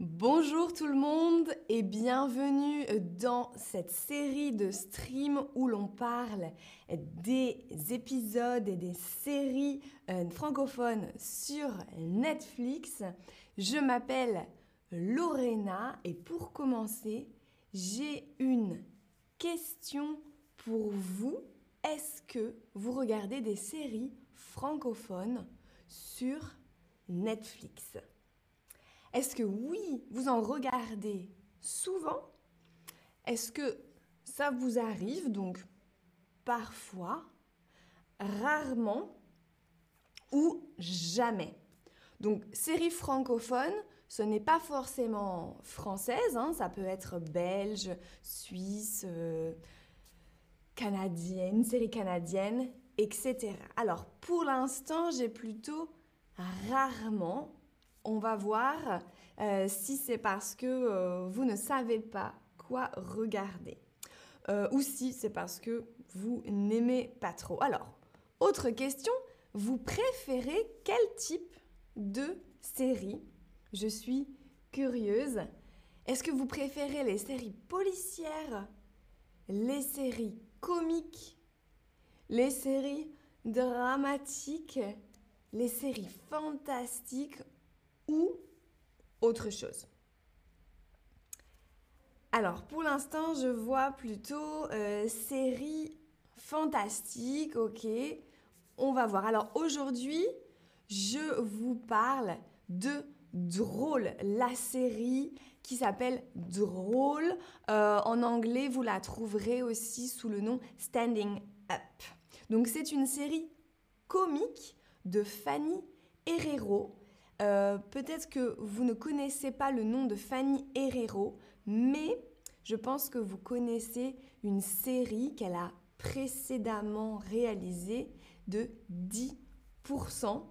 Bonjour tout le monde et bienvenue dans cette série de streams où l'on parle des épisodes et des séries euh, francophones sur Netflix. Je m'appelle Lorena et pour commencer, j'ai une question pour vous. Est-ce que vous regardez des séries francophones sur Netflix? Est-ce que oui, vous en regardez souvent? Est-ce que ça vous arrive donc parfois, rarement ou jamais? Donc séries francophones, ce n'est pas forcément française, hein, ça peut être belge, suisse, euh, canadienne, série canadienne, etc. Alors pour l'instant, j'ai plutôt rarement, on va voir euh, si c'est parce que euh, vous ne savez pas quoi regarder. ou si c'est parce que vous n'aimez pas trop. Alors, autre question, vous préférez quel type de série? Je suis curieuse. Est-ce que vous préférez les séries policières, les séries comiques, les séries dramatiques, les séries fantastiques ou autre chose Alors, pour l'instant, je vois plutôt euh, séries fantastiques, ok. On va voir. Alors aujourd'hui, je vous parle de Drôle, la série qui s'appelle Drôle. Euh, en anglais, vous la trouverez aussi sous le nom Standing Up. Donc c'est une série comique de Fanny Herrero. Euh, peut-être que vous ne connaissez pas le nom de Fanny Herrero, mais je pense que vous connaissez une série qu'elle a précédemment réalisée de 10%,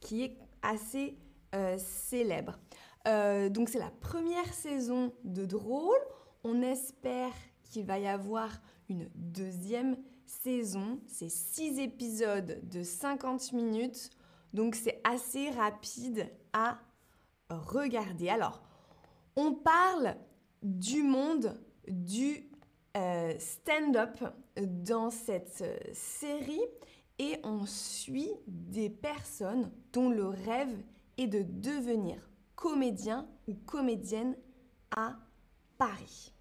qui est assez euh, célèbre. Euh, donc c'est la première saison de Drôle. On espère qu'il va y avoir une deuxième saison. C'est six épisodes de 50 minutes. Donc c'est assez rapide à regarder. Alors, on parle du monde du euh, stand-up dans cette série et on suit des personnes dont le rêve et de devenir comédien ou comédienne à Paris.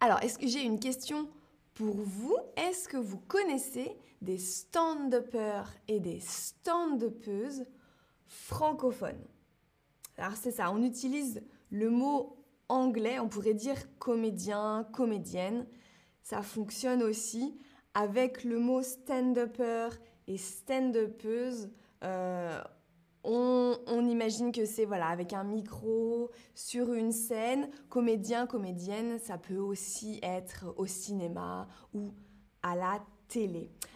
Alors, est-ce que j'ai une question pour vous? Est-ce que vous connaissez des stand-uppers et des stand-uppeuses francophones Alors, c'est ça, on utilise le mot anglais, on pourrait dire comédien, comédienne. Ça fonctionne aussi avec le mot stand-upper et stand-upeuse. Euh, on, imagine que c'est voilà avec un micro sur une scène, comédien, comédienne, ça peut aussi être au cinéma ou à la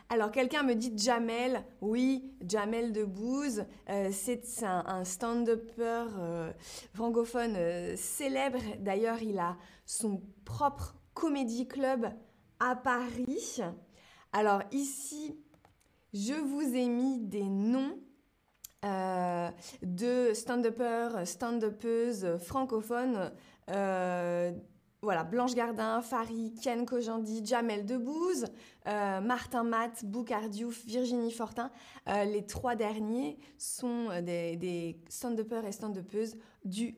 Alors quelqu'un me dit Jamel, oui, Jamel Debbouze, euh, c'est un, stand-upper euh, francophone euh, célèbre. D'ailleurs, il a son propre comédie club à Paris. Alors ici, je vous ai mis des noms euh, de stand-uppers, stand-uppeuses francophones. Euh, voilà, Blanche Gardin, Farid, Ken Kojandi, Jamel Debbouze, euh, Martin Matt, Boucardiouf, Virginie Fortin. les trois derniers sont des, des stand-uppers et stand-uppeuses du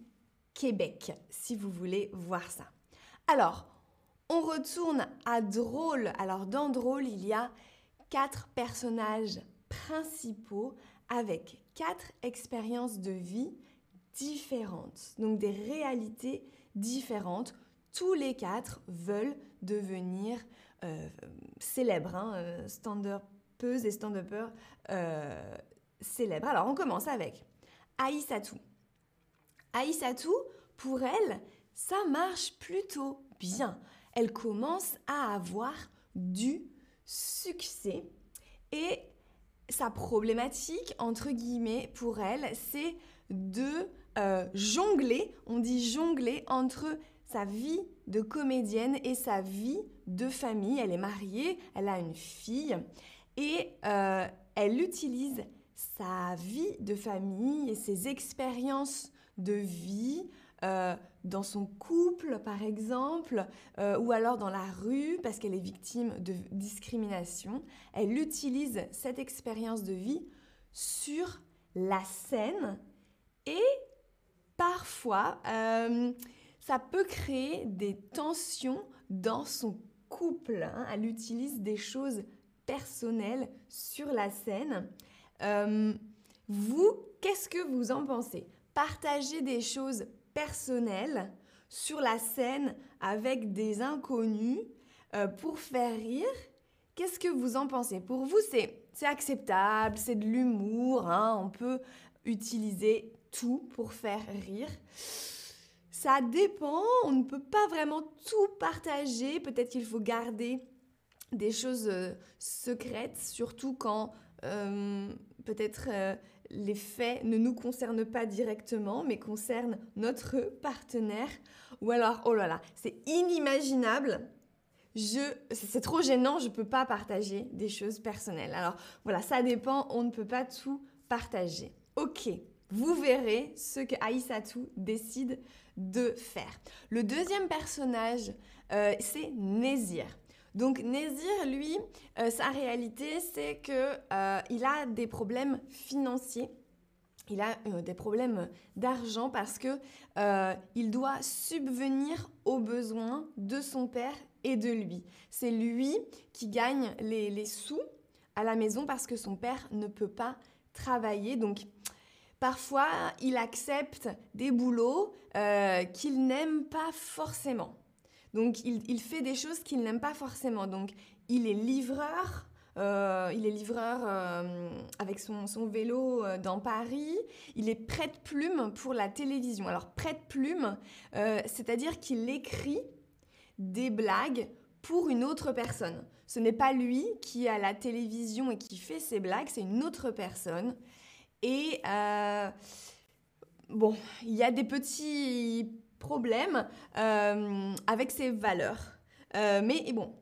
Québec, si vous voulez voir ça. Alors, on retourne à Drôle. Alors, dans Drôle, il y a quatre personnages principaux avec quatre expériences de vie différentes, donc des réalités différentes. Tous les quatre veulent devenir euh, célèbres, hein, euh, stand-uppeuses et stand-uppers euh, célèbres. Alors on commence avec Aïssatou. Aïssatou, pour elle, ça marche plutôt bien. Elle commence à avoir du succès et sa problématique, entre guillemets, pour elle, c'est de jongler, on dit jongler entre sa vie de comédienne et sa vie de famille. Elle est mariée, elle a une fille et euh, elle utilise sa vie de famille et ses expériences de vie euh, dans son couple, par exemple, euh, ou alors dans la rue, parce qu'elle est victime de discrimination. Elle utilise cette expérience de vie sur la scène et parfois, ça peut créer des tensions dans son couple. Hein. Elle utilise des choses personnelles sur la scène. vous, qu'est-ce que vous en pensez? Partager des choses personnel sur la scène avec des inconnus euh, pour faire rire. Qu'est-ce que vous en pensez? Pour vous, c'est, acceptable, c'est de l'humour, hein, on peut utiliser tout pour faire rire. Ça dépend, on ne peut pas vraiment tout partager, peut-être qu'il faut garder des choses euh, secrètes, surtout quand euh, peut-être les faits ne nous concernent pas directement, mais concernent notre partenaire. Ou alors, oh là là, c'est inimaginable. C'est trop gênant, je ne peux pas partager des choses personnelles. Alors voilà, ça dépend, on ne peut pas tout partager. Ok, vous verrez ce que Aïssatou décide de faire. Le deuxième personnage, euh, c'est Nézir. Donc Nézir, lui, euh, sa réalité, c'est qu'il euh, a des problèmes financiers. Il a des problèmes d'argent parce que il doit subvenir aux besoins de son père et de lui. C'est lui qui gagne les, les, sous à la maison parce que son père ne peut pas travailler. Donc parfois, il accepte des boulots qu'il n'aime pas forcément. Donc il, fait des choses qu'il n'aime pas forcément. Donc il est livreur, euh, il est livreur euh, avec son, vélo euh, dans Paris. Il est prête-plume pour la télévision. Alors prête-plume, c'est-à-dire qu'il écrit des blagues pour une autre personne. Ce n'est pas lui qui à la télévision et qui fait ses blagues, c'est une autre personne. Et bon, il y a des petits problème euh, avec ses valeurs. Euh, mais bon,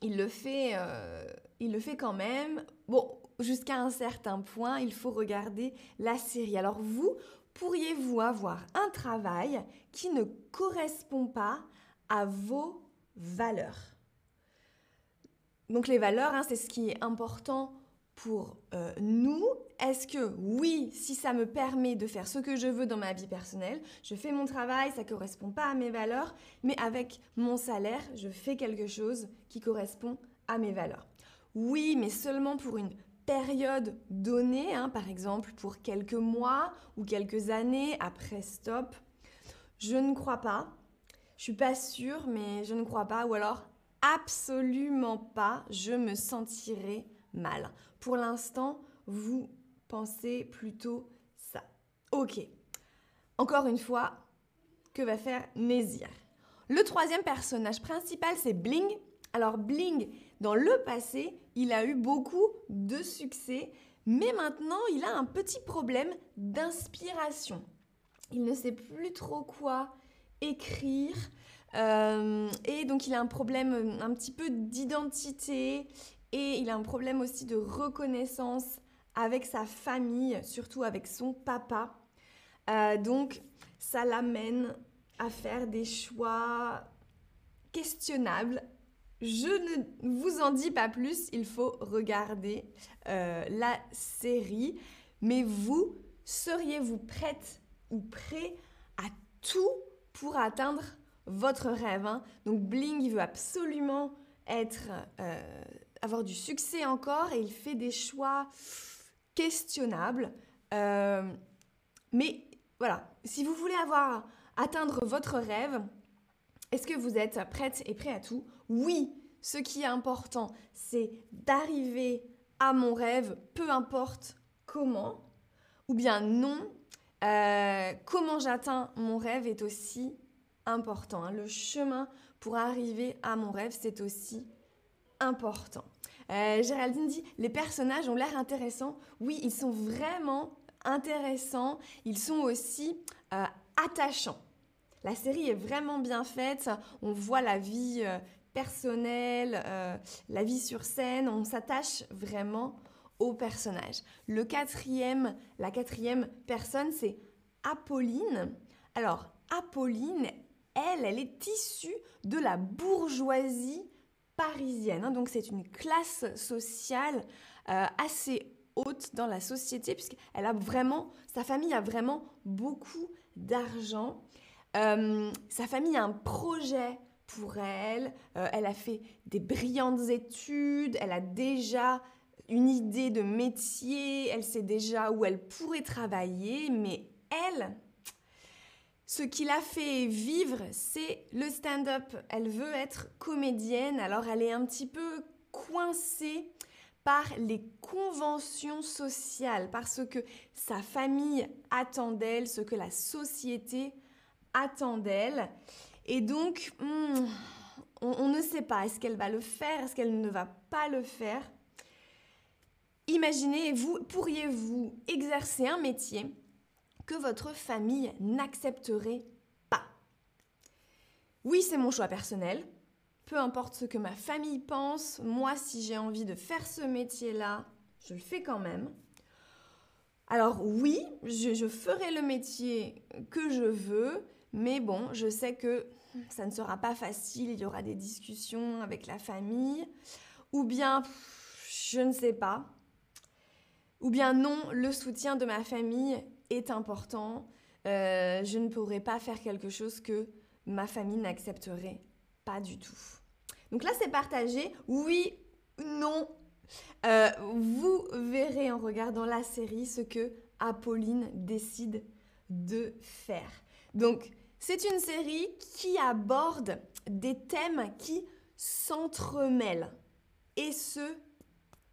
il le fait, euh, il le fait quand même. Bon, jusqu'à un certain point, il faut regarder la série. Alors vous, pourriez-vous avoir un travail qui ne correspond pas à vos valeurs? Donc les valeurs, hein, c'est ce qui est important pour nous est-ce que oui, si ça me permet de faire ce que je veux dans ma vie personnelle, je fais mon travail, ça ne correspond pas à mes valeurs, mais avec mon salaire, je fais quelque chose qui correspond à mes valeurs. Oui, mais seulement pour une période donnée, hein, par exemple pour quelques mois ou quelques années, après stop. Je ne crois pas. Je suis pas sûre, mais je ne crois pas. Ou alors absolument pas, je me sentirai mal. Pour l'instant, vous pensez plutôt ça. Ok. Encore une fois, que va faire Nézir? Le troisième personnage principal, c'est Bling. Alors Bling, dans le passé, il a eu beaucoup de succès, mais maintenant, il a un petit problème d'inspiration. Il ne sait plus trop quoi écrire. Euh, et donc il a un problème un petit peu d'identité et il a un problème aussi de reconnaissance avec sa famille, surtout avec son papa. Euh, donc, ça l'amène à faire des choix questionnables. Je ne vous en dis pas plus, il faut regarder euh, la série. Mais vous, seriez-vous prête ou prêt à tout pour atteindre votre rêve hein? Donc Bling, il veut absolument être, euh, avoir du succès encore et il fait des choix questionnable. Euh, mais voilà, si vous voulez avoir atteindre votre rêve, est-ce que vous êtes prête et prêt à tout? Oui, ce qui est important, c'est d'arriver à mon rêve, peu importe comment, ou bien non, euh, comment j'atteins mon rêve est aussi important. Hein. Le chemin pour arriver à mon rêve, c'est aussi important. Euh, Géraldine dit les personnages ont l'air intéressants. Oui, ils sont vraiment intéressants. Ils sont aussi euh, attachants. La série est vraiment bien faite. On voit la vie euh, personnelle, la vie sur scène. On s'attache vraiment aux personnages. Le quatrième, la quatrième personne, c'est Apolline. Alors, Apolline, elle, elle est issue de la bourgeoisie parisienne. Hein. donc, c'est une classe sociale euh, assez haute dans la société, puisqu'elle a vraiment, sa famille a vraiment beaucoup d'argent. Euh, sa famille a un projet pour elle, euh, elle a fait des brillantes études, elle a déjà une idée de métier, elle sait déjà où elle pourrait travailler, mais elle, ce qui l'a fait vivre, c'est le stand-up. Elle veut être comédienne, alors elle est un petit peu coincée par les conventions sociales, parce que sa famille attend d'elle, ce que la société attend d'elle. Et donc, hmm, on, ne sait pas, est-ce qu'elle va le faire, est-ce qu'elle ne va pas le faire? Imaginez, vous pourriez-vous exercer un métier votre famille n'accepterait pas Oui, c'est mon choix personnel. Peu importe ce que ma famille pense, moi, si j'ai envie de faire ce métier-là, je le fais quand même. Alors oui, je, je ferai le métier que je veux, mais bon, je sais que ça ne sera pas facile, il y aura des discussions avec la famille, ou bien, je ne sais pas, ou bien non, le soutien de ma famille est important, euh, je ne pourrai pas faire quelque chose que ma famille n'accepterait pas du tout. Donc là, c'est partagé, oui, non. Euh, vous verrez en regardant la série ce que Apolline décide de faire. Donc, c'est une série qui aborde des thèmes qui s'entremêlent et se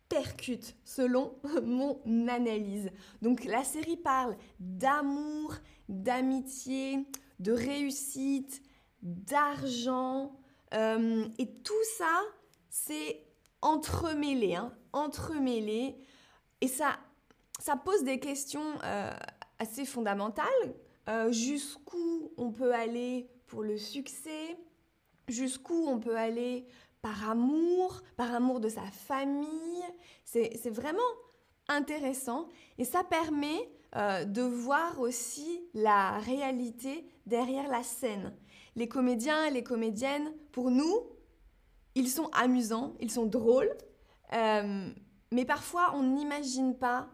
percutent selon mon analyse. Donc la série parle d'amour, d'amitié, de réussite, d'argent euh, et tout ça c'est entremêlé, hein, entremêlé. Et ça, ça pose des questions euh, assez fondamentales. Euh, jusqu'où on peut aller pour le succès, jusqu'où on peut aller par amour, par amour de sa famille. C'est vraiment intéressant et ça permet euh, de voir aussi la réalité derrière la scène. Les comédiens et les comédiennes, pour nous, ils sont amusants, ils sont drôles, euh, mais parfois on n'imagine pas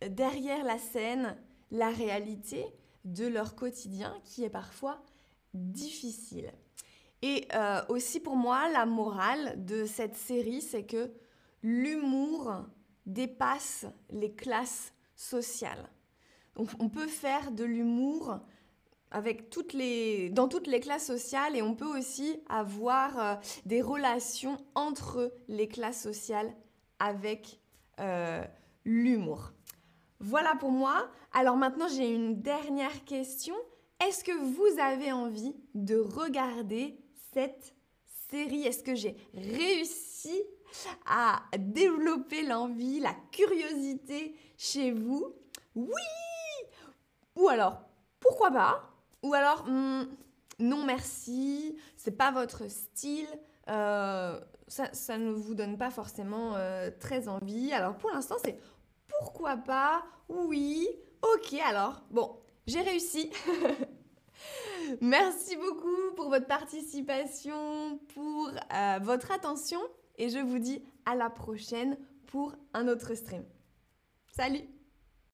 derrière la scène la réalité de leur quotidien qui est parfois difficile. Et euh, aussi pour moi, la morale de cette série, c'est que l'humour dépasse les classes sociales. on peut faire de l'humour avec toutes les, dans toutes les classes sociales et on peut aussi avoir euh, des relations entre les classes sociales avec euh, l'humour. Voilà pour moi. Alors maintenant, j'ai une dernière question. Est-ce que vous avez envie de regarder cette série? Est-ce que j'ai réussi à développer l'envie, la curiosité chez vous? Oui Ou alors, pourquoi pas? Ou alors, hmm, non merci, c'est pas votre style. Euh, ça, ne vous donne pas forcément euh, très envie. Alors pour l'instant, c'est pourquoi pas? Oui, ok alors. Bon, j'ai réussi. Merci beaucoup pour votre participation, pour euh, votre attention et je vous dis à la prochaine pour un autre stream. Salut